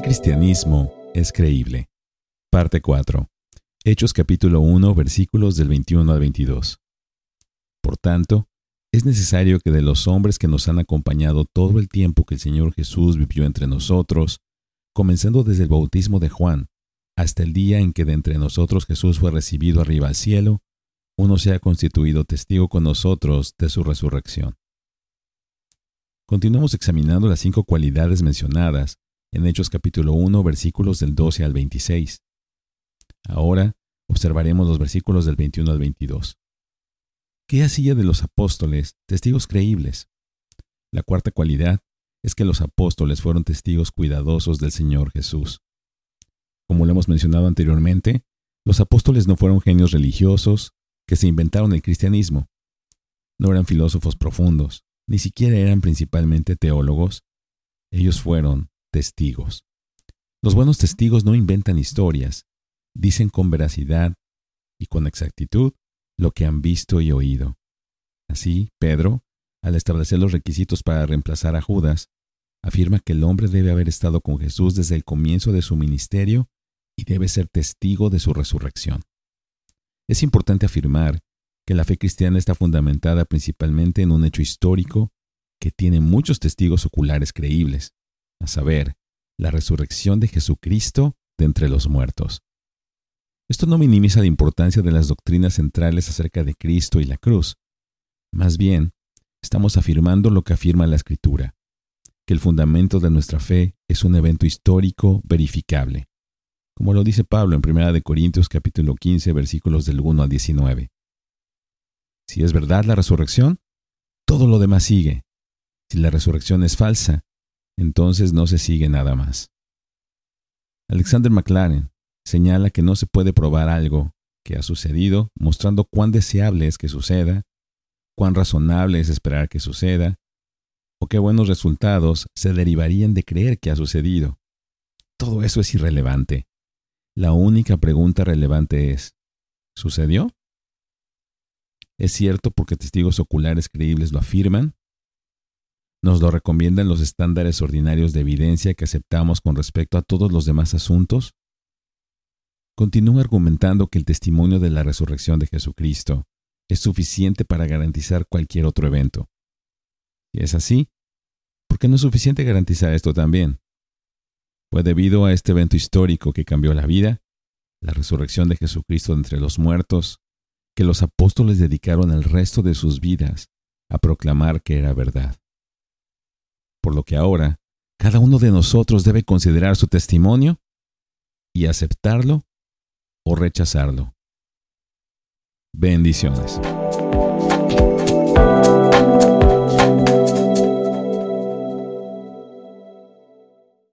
cristianismo es creíble? Parte 4. Hechos capítulo 1 versículos del 21 al 22. Por tanto, es necesario que de los hombres que nos han acompañado todo el tiempo que el Señor Jesús vivió entre nosotros, comenzando desde el bautismo de Juan, hasta el día en que de entre nosotros Jesús fue recibido arriba al cielo, uno se ha constituido testigo con nosotros de su resurrección. Continuamos examinando las cinco cualidades mencionadas en Hechos capítulo 1 versículos del 12 al 26. Ahora observaremos los versículos del 21 al 22. ¿Qué hacía de los apóstoles testigos creíbles? La cuarta cualidad es que los apóstoles fueron testigos cuidadosos del Señor Jesús. Como lo hemos mencionado anteriormente, los apóstoles no fueron genios religiosos que se inventaron el cristianismo. No eran filósofos profundos, ni siquiera eran principalmente teólogos. Ellos fueron testigos. Los buenos testigos no inventan historias, dicen con veracidad y con exactitud lo que han visto y oído. Así, Pedro, al establecer los requisitos para reemplazar a Judas, afirma que el hombre debe haber estado con Jesús desde el comienzo de su ministerio y debe ser testigo de su resurrección. Es importante afirmar que la fe cristiana está fundamentada principalmente en un hecho histórico que tiene muchos testigos oculares creíbles, a saber, la resurrección de Jesucristo de entre los muertos. Esto no minimiza la importancia de las doctrinas centrales acerca de Cristo y la cruz. Más bien, estamos afirmando lo que afirma la Escritura, que el fundamento de nuestra fe es un evento histórico verificable, como lo dice Pablo en 1 Corintios capítulo 15 versículos del 1 al 19. Si es verdad la resurrección, todo lo demás sigue. Si la resurrección es falsa, entonces no se sigue nada más. Alexander McLaren señala que no se puede probar algo que ha sucedido mostrando cuán deseable es que suceda, cuán razonable es esperar que suceda, o qué buenos resultados se derivarían de creer que ha sucedido. Todo eso es irrelevante. La única pregunta relevante es, ¿sucedió? ¿Es cierto porque testigos oculares creíbles lo afirman? ¿Nos lo recomiendan los estándares ordinarios de evidencia que aceptamos con respecto a todos los demás asuntos? Continúa argumentando que el testimonio de la resurrección de Jesucristo es suficiente para garantizar cualquier otro evento. Si es así, ¿por qué no es suficiente garantizar esto también? Fue debido a este evento histórico que cambió la vida, la resurrección de Jesucristo entre los muertos, que los apóstoles dedicaron el resto de sus vidas a proclamar que era verdad. Por lo que ahora, cada uno de nosotros debe considerar su testimonio y aceptarlo o rechazarlo. Bendiciones.